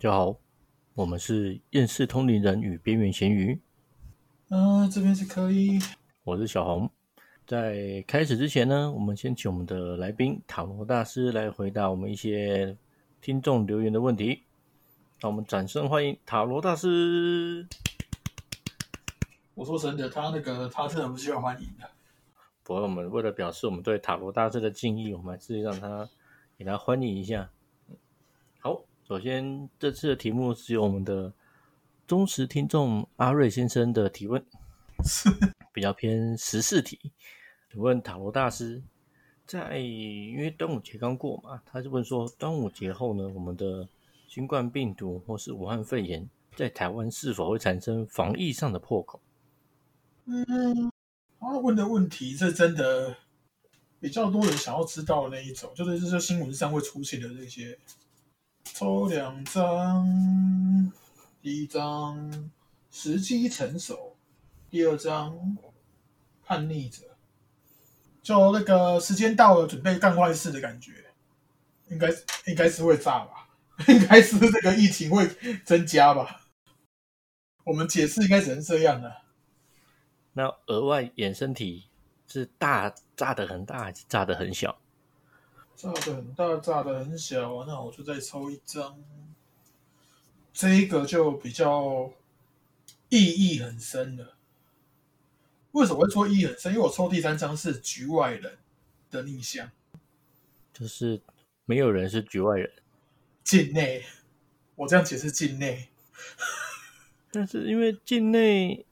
家好，我们是厌世通灵人与边缘咸鱼，嗯、这边是可以。我是小红。在开始之前呢，我们先请我们的来宾塔罗大师来回答我们一些听众留言的问题。让我们掌声欢迎塔罗大师。我说真的，他那个他真的不需要欢迎的。不过我们为了表示我们对塔罗大师的敬意，我们还是让他给他欢迎一下。好，首先这次的题目是由我们的忠实听众阿瑞先生的提问，比较偏时事题。请问塔罗大师，在因为端午节刚过嘛，他就问说，端午节后呢，我们的新冠病毒或是武汉肺炎在台湾是否会产生防疫上的破口？嗯，他问的问题是真的比较多人想要知道的那一种，就是就是新闻上会出现的这些。抽两张，第一张时机成熟，第二张叛逆者，就那个时间到了，准备干坏事的感觉，应该应该是会炸吧，应该是这个疫情会增加吧。我们解释应该只能这样了。那额外衍生题是大炸的很大还是炸的很小？炸的很大，炸的很小，那我就再抽一张。这一个就比较意义很深了。为什么会说意义很深？因为我抽第三张是局外人的逆向，就是没有人是局外人，境内。我这样解释境内，但是因为境内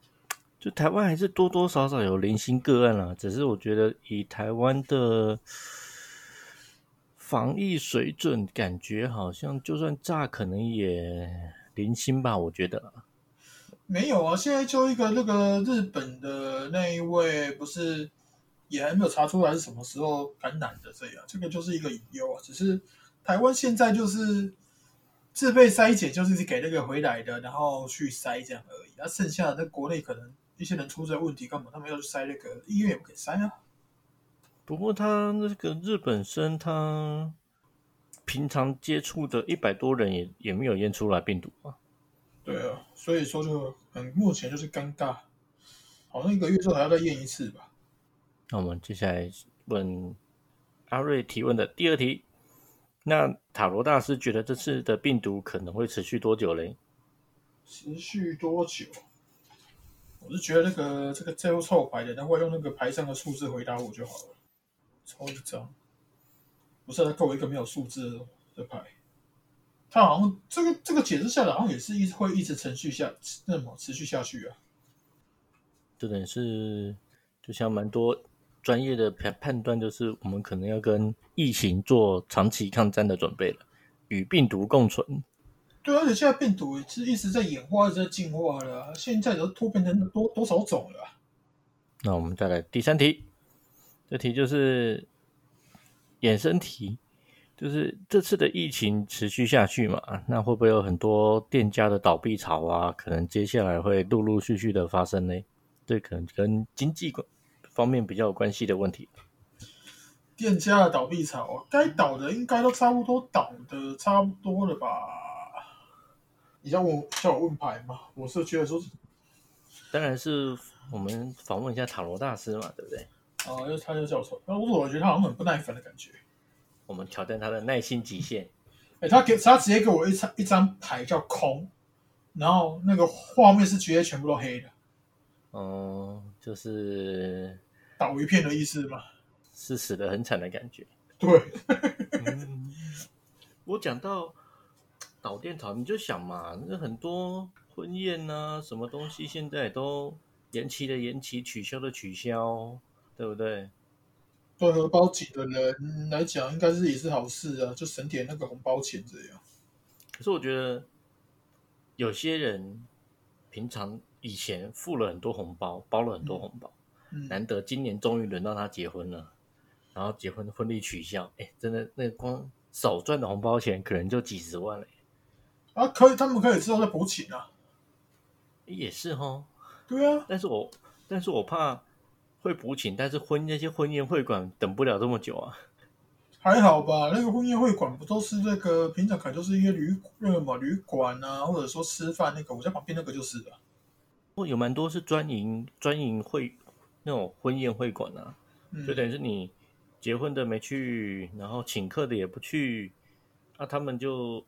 就台湾还是多多少少有零星个案啦，只是我觉得以台湾的防疫水准，感觉好像就算炸，可能也零星吧。我觉得没有啊。现在就一个那个日本的那一位，不是也还没有查出来是什么时候感染的，这样这个就是一个隐忧啊。只是台湾现在就是自备筛检，就是给那个回来的，然后去筛这样而已。那剩下的那国内可能一些人出这问题，干嘛他们要去筛那个医院也不给筛啊？不过他那个日本生，他平常接触的一百多人也也没有验出来病毒啊。对啊，所以说就很目前就是尴尬，好像一个月之后还要再验一次吧。那我们接下来问阿瑞提问的第二题，那塔罗大师觉得这次的病毒可能会持续多久嘞？持续多久？我是觉得那个这个最后凑牌的，他会用那个牌上的数字回答我就好了。抽一张，不是他给我一个没有数字的牌，他好像这个这个解释下来，好像也是一直会一直持续下那么持续下去啊。这点是就像蛮多专业的判判断，就是我们可能要跟疫情做长期抗战的准备了，与病毒共存。对，而且现在病毒是一直在演化，一直在进化了啊、现在都突变成多多少种了啊、那我们再来第三题，这题就是衍生题，就是这次的疫情持续下去嘛，那会不会有很多店家的倒闭潮啊？可能接下来会陆陆续续的发生呢？这可能跟经济关方面比较有关系的问题。店家的倒闭潮，该倒的应该都差不多倒的差不多了吧？你要我叫我问牌吗？我是觉得说，当然是我们访问一下塔罗大师嘛，对不对？啊，因为他就叫我抽，那我觉得他好像很不耐烦的感觉。我们挑战他的耐心极限。哎、他给他直接给我一张一张牌叫空，然后那个画面是直接全部都黑的，嗯，就是倒一片的意思吗？是死的很惨的感觉。对，嗯，我讲到导电潮，你就想嘛，那很多婚宴呐、什么东西现在都延期的延期，取消的取消，对不对？对荷包紧的人来讲，应该是也是好事啊，就省点那个红包钱这样。可是我觉得有些人平常以前付了很多红包，包了很多红包，嗯，难得今年终于轮到他结婚了，然后结婚婚礼取消，哎，真的那个光少赚的红包钱可能就几十万了，啊，可以，他们可以之后再补请啊。也是哈。对啊，但是我但是我怕会补请，但是婚那些婚宴会馆等不了这么久啊。还好吧，那个婚宴会馆不都是那个平常可能就是一些旅那个嘛旅馆啊，或者说吃饭那个，我家旁边那个就是的。哦，有蛮多是专营专营会那种婚宴会馆啊，嗯就等于是你结婚的没去，然后请客的也不去，那、他们就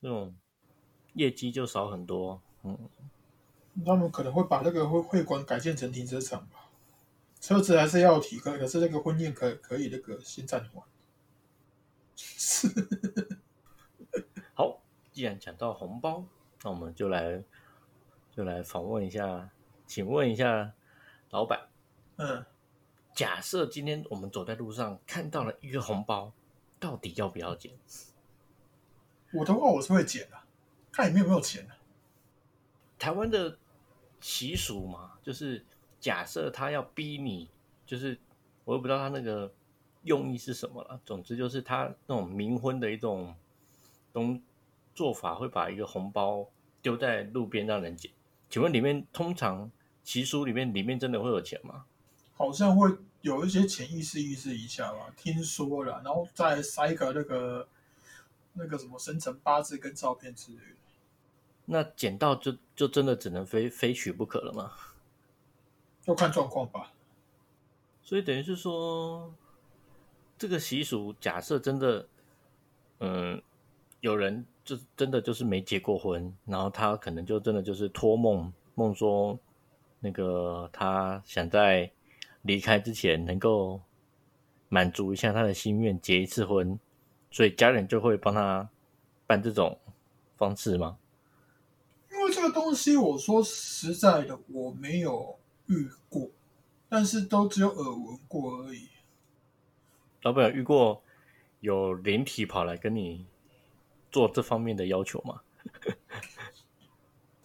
那种业绩就少很多。嗯，他们可能会把那个会会馆改建成停车场吧，车子还是要提，可可是那个婚宴可可以那个先暂缓。是，好，既然讲到红包，那我们就来就来访问一下，请问一下老板，嗯，假设今天我们走在路上看到了一个红包，到底要不要捡？我的话我是会捡的，看里面有没有钱啊。台湾的习俗嘛，就是假设他要逼你，就是我也不知道他那个用意是什么了。总之就是他那种冥婚的一种东做法，会把一个红包丢在路边让人捡。请问里面通常习俗里面里面真的会有钱吗？好像会有一些潜意识意识一下吧，听说了，然后再塞个那个那个什么生辰八字跟照片之类的。那捡到就就真的只能非非取不可了吗？要看状况吧。所以等于是说，这个习俗假设真的，嗯，有人就真的就是没结过婚，然后他可能就真的就是托梦梦说，那个他想在离开之前能够满足一下他的心愿，结一次婚，所以家人就会帮他办这种方式吗？因为这个东西，我说实在的，我没有遇过，但是都只有耳闻过而已。老板有遇过有灵体跑来跟你做这方面的要求吗？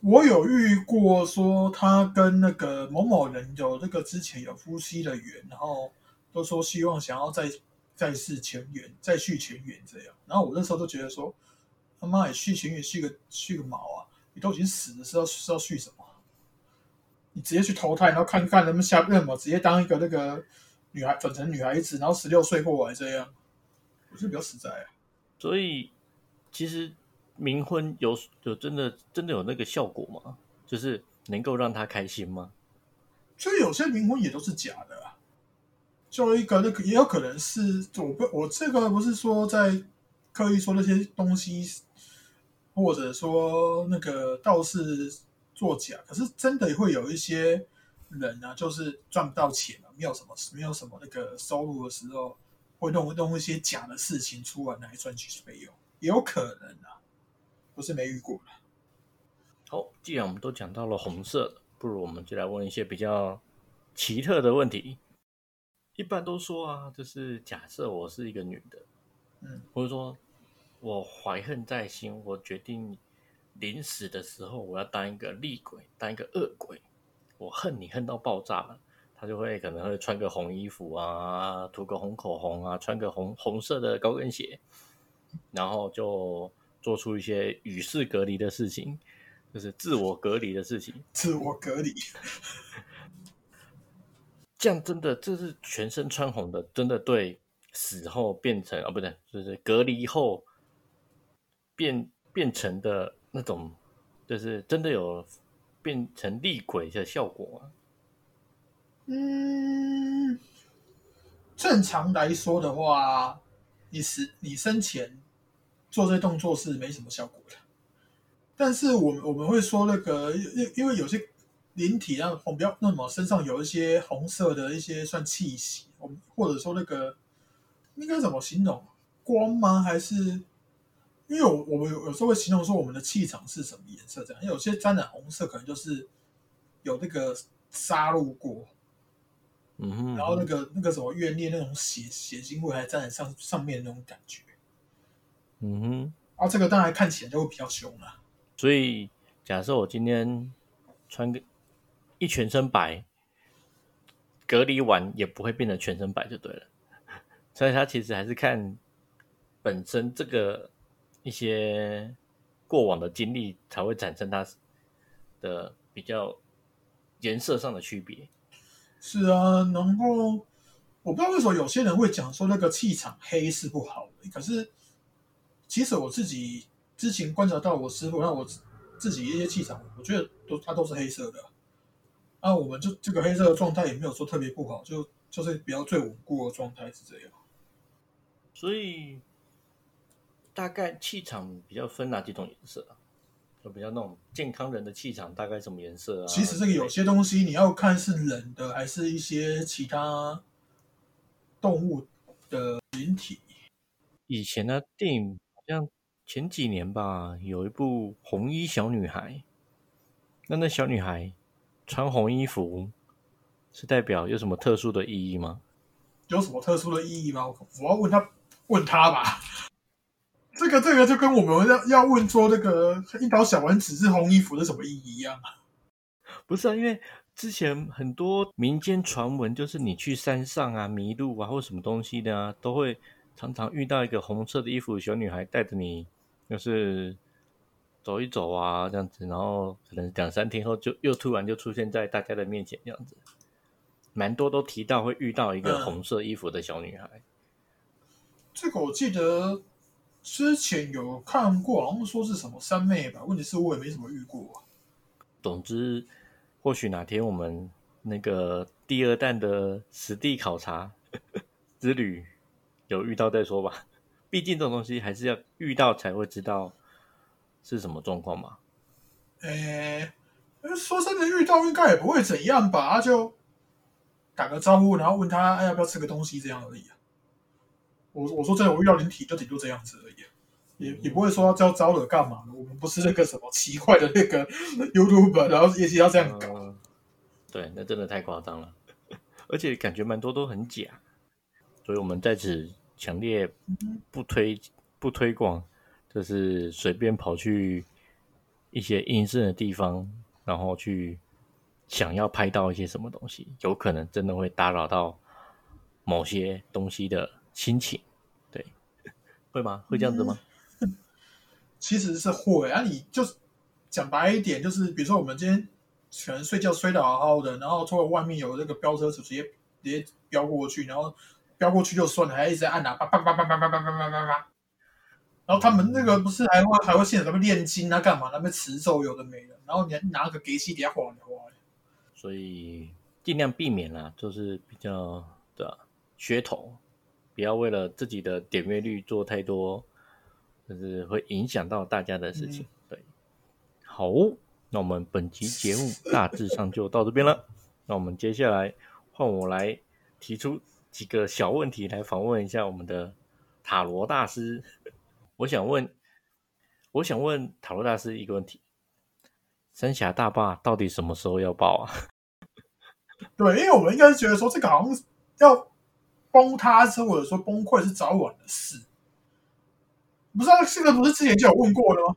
我有遇过说他跟那个某某人有这个之前有夫妻的缘，然后都说希望想要再再世前缘，再续前缘这样。然后我那时候都觉得说，他妈也续前缘续个续个毛啊！你都已经死了，是要是要续什么？你直接去投胎，然后看看能不能下任嘛，直接当一个那个女孩转成女孩子，然后十六岁过来这样，我觉得比较实在啊。所以其实冥婚有有真的真的有那个效果吗？就是能够让他开心吗？所以有些冥婚也都是假的啊。就一个那个也有可能是我不我这个不是说在刻意说那些东西，或者说那个道士作假，可是真的会有一些人啊，就是赚不到钱了，没有什么没有什么那个收入的时候，会弄弄一些假的事情出来来赚取费用，也有可能啊，不是没遇过的。好，既然我们都讲到了红色了，不如我们就来问一些比较奇特的问题。一般都说啊，就是假设我是一个女的，嗯，或者说我怀恨在心，我决定临死的时候我要当一个厉鬼，当一个恶鬼，我恨你恨到爆炸了，他就会可能会穿个红衣服啊，涂个红口红啊，穿个红红色的高跟鞋，然后就做出一些与世隔离的事情，就是自我隔离的事情。自我隔离，这样真的，这是全身穿红的，真的对死后变成啊，不对，就是隔离后变变成的那种，就是真的有变成厉鬼的效果吗？嗯，正常来说的话，你是你生前做这动作是没什么效果的。但是我们我们会说那个，因因为有些灵体让红标那么身上有一些红色的一些算气息，我们或者说那个应该怎么形容？光吗？还是因为我我们有有时候会形容说我们的气场是什么颜色这样？因为有些沾染红色可能就是有那个杀戮过，嗯哼，然后那个那个什么怨念那种血血腥味还沾染上上面那种感觉，嗯哼，啊，这个当然看起来就会比较凶了。所以假设我今天穿个一全身白，隔离完也不会变得全身白就对了。所以它其实还是看本身这个一些过往的经历才会产生它的比较颜色上的区别。是啊，然后我不知道为什么有些人会讲说那个气场黑是不好的，可是其实我自己之前观察到我师傅，让我自己一些气场，我觉得都它都是黑色的。那我们就这个黑色的状态也没有说特别不好，就就是比较最稳固的状态是这样。所以大概气场比较分哪几种颜色啊？就比较那种健康人的气场大概什么颜色啊？其实这个有些东西你要看是人的还是一些其他动物的群体。以前的电影好像前几年吧，有一部红衣小女孩，那那小女孩穿红衣服是代表有什么特殊的意义吗？有什么特殊的意义吗？我要问她，问她吧。这个这个就跟我们要要问说那个樱桃小丸子是红衣服是什么意义一样啊？不是啊，因为之前很多民间传闻，就是你去山上啊迷路啊或什么东西的啊，都会常常遇到一个红色的衣服的小女孩带着你，就是走一走啊这样子，然后可能两三天后就又突然就出现在大家的面前这样子，蛮多都提到会遇到一个红色衣服的小女孩。这个我记得之前有看过，好像说是什么三妹吧。问题是我也没怎么遇过。总之，或许哪天我们那个第二弹的实地考察 之旅有遇到再说吧。毕竟这种东西还是要遇到才会知道是什么状况嘛。诶，说真的，遇到应该也不会怎样吧？就打个招呼，然后问他要不要吃个东西，这样而已啊。我我说真的，我遇到灵体就顶多这样子而已，也也不会说要招惹干嘛的。我们不是那个什么奇怪的那个 YouTube，然后也是要这样搞。对，那真的太夸张了，而且感觉蛮多都很假，所以我们在此强烈不推不推广，就是随便跑去一些阴森的地方，然后去想要拍到一些什么东西，有可能真的会打扰到某些东西的心情。会吗？会这样子吗？其实是会啊，你就讲白一点，就是比如说我们今天可能睡觉睡得好好的，然后突然外面有那个飙车直接直接飙过去，然后飙过去就算了，还一直按喇叭，叭叭叭叭叭叭叭叭叭叭。然后他们那个不是还会还会现场那边炼金啊，干嘛那边持咒有的没的，然后你还拿个给息底下晃一晃。所以尽量避免啦，就是比较的噱头。不要为了自己的点阅率做太多，就是会影响到大家的事情。对，好，那我们本期节目大致上就到这边了。那我们接下来换我来提出几个小问题来访问一下我们的塔罗大师。我想问，我想问塔罗大师一个问题：三峡大坝到底什么时候要爆啊？对，因为我们应该是觉得说这个好像要。崩塌是或者说崩溃是早晚的事，不知道这个不是之前就有问过了吗？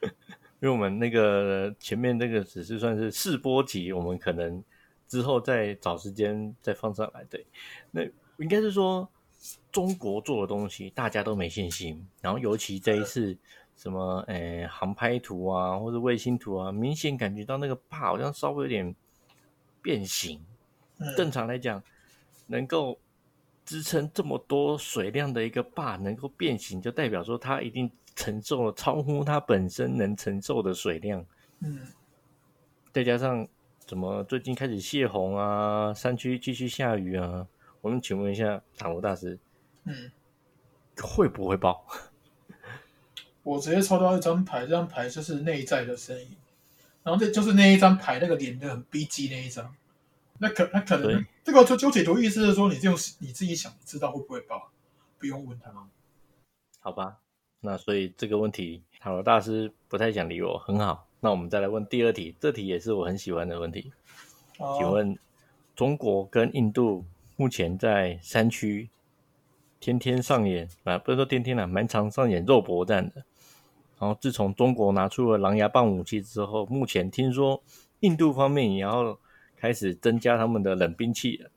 因为我们那个前面那个只是算是试播集，我们可能之后再找时间再放上来。对，那应该是说中国做的东西大家都没信心，然后尤其这一次什么诶航拍图啊或者卫星图啊，明显感觉到那个坝好像稍微有点变形。正常来讲，能够。支撑这么多水量的一个坝能够变形，就代表说它一定承受了超乎它本身能承受的水量。嗯，再加上怎么最近开始泄洪啊，山区继续下雨啊，我们请问一下塔罗大师，嗯，会不会爆？我直接抽到一张牌，这张牌就是内在的声音，然后这就是那一张牌，那个脸的很逼急那一张。那可那可能这个就就解读意思是说，你这种你自己想知道会不会爆，不用问他吗？好吧，那所以这个问题塔罗大师不太想理我，很好。那我们再来问第二题，这题也是我很喜欢的问题。请问中国跟印度目前在山区天天上演啊，不是说天天了，蛮常上演肉搏战的。然后自从中国拿出了狼牙棒武器之后，目前听说印度方面也要。开始增加他们的冷兵器了，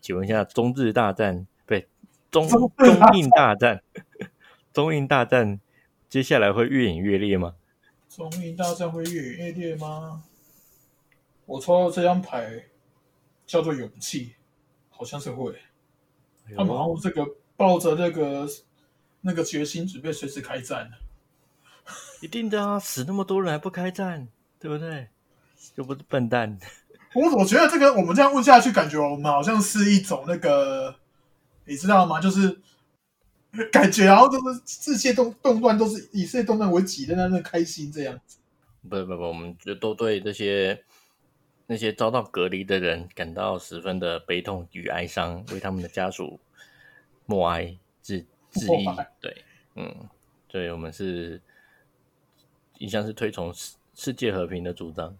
请问一下，中日大战不对中中印大战，中印大战接下来会越演越烈吗？中印大战会越演越烈吗？我抽到这张牌叫做勇气，好像是会。他们好像这个抱着那个那个决心，准备随时开战一定的啊，死那么多人还不开战，对不对？又不是笨蛋。我我觉得这个我们这样问下去，感觉我们好像是一种那个，你知道吗？就是感觉然后就是世界动动乱都是以世界动乱为己，在那那开心这样子。不不不，我们就都对这些那些遭到隔离的人感到十分的悲痛与哀伤，为他们的家属默哀致致意。对，嗯，对，我们是一向是推崇世世界和平的主张。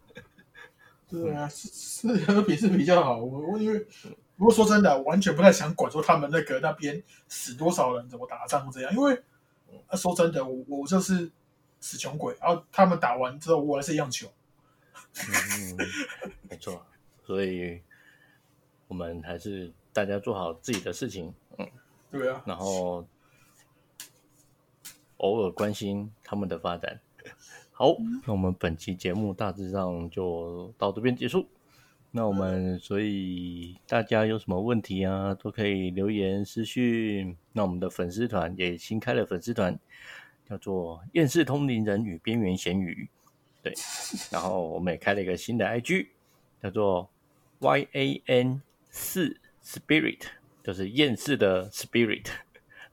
对啊，世世界和平是比较好。我我因为不过说真的，完全不太想管说他们那个那边死多少人，怎么打仗这样。因为说真的，我我就是死穷鬼，然后他们打完之后，我还是一样穷。嗯，没错。所以我们还是大家做好自己的事情。嗯，对啊。然后 偶尔关心他们的发展。好，那我们本期节目大致上就到这边结束。那我们所以大家有什么问题啊，都可以留言私讯。那我们的粉丝团也新开了粉丝团，叫做“厌世通灵人与边缘咸鱼”。对，然后我们也开了一个新的 IG，叫做 “yan 四 spirit”，就是厌世的 spirit。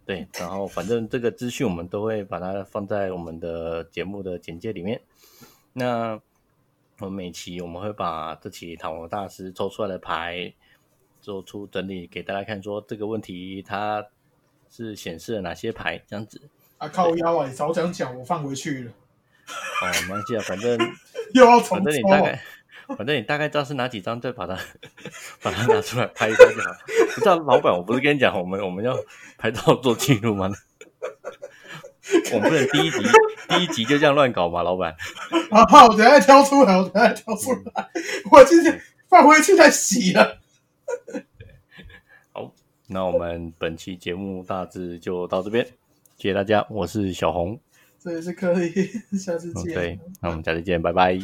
对，然后反正这个资讯我们都会把它放在我们的节目的简介里面。那我们每期我们会把这期塔罗大师抽出来的牌做出整理给大家看，说这个问题它是显示了哪些牌这样子。啊靠腰啊！你早讲讲，我放回去了。哦，没关系啊，反正 又要重反正你大概。反正你大概知道是哪几张，再把它把它拿出来拍一拍就好。不知道老板，我不是跟你讲，我们我们要拍照做记录吗？我们不能第一集第一集就这样乱搞吧，老板。好，我等下挑出来，我等下挑出来，我今天放回去再洗了。好，那我们本期节目大致就到这边，谢谢大家，我是小红，这里是柯以，下次见。对，那我们下次见，拜拜。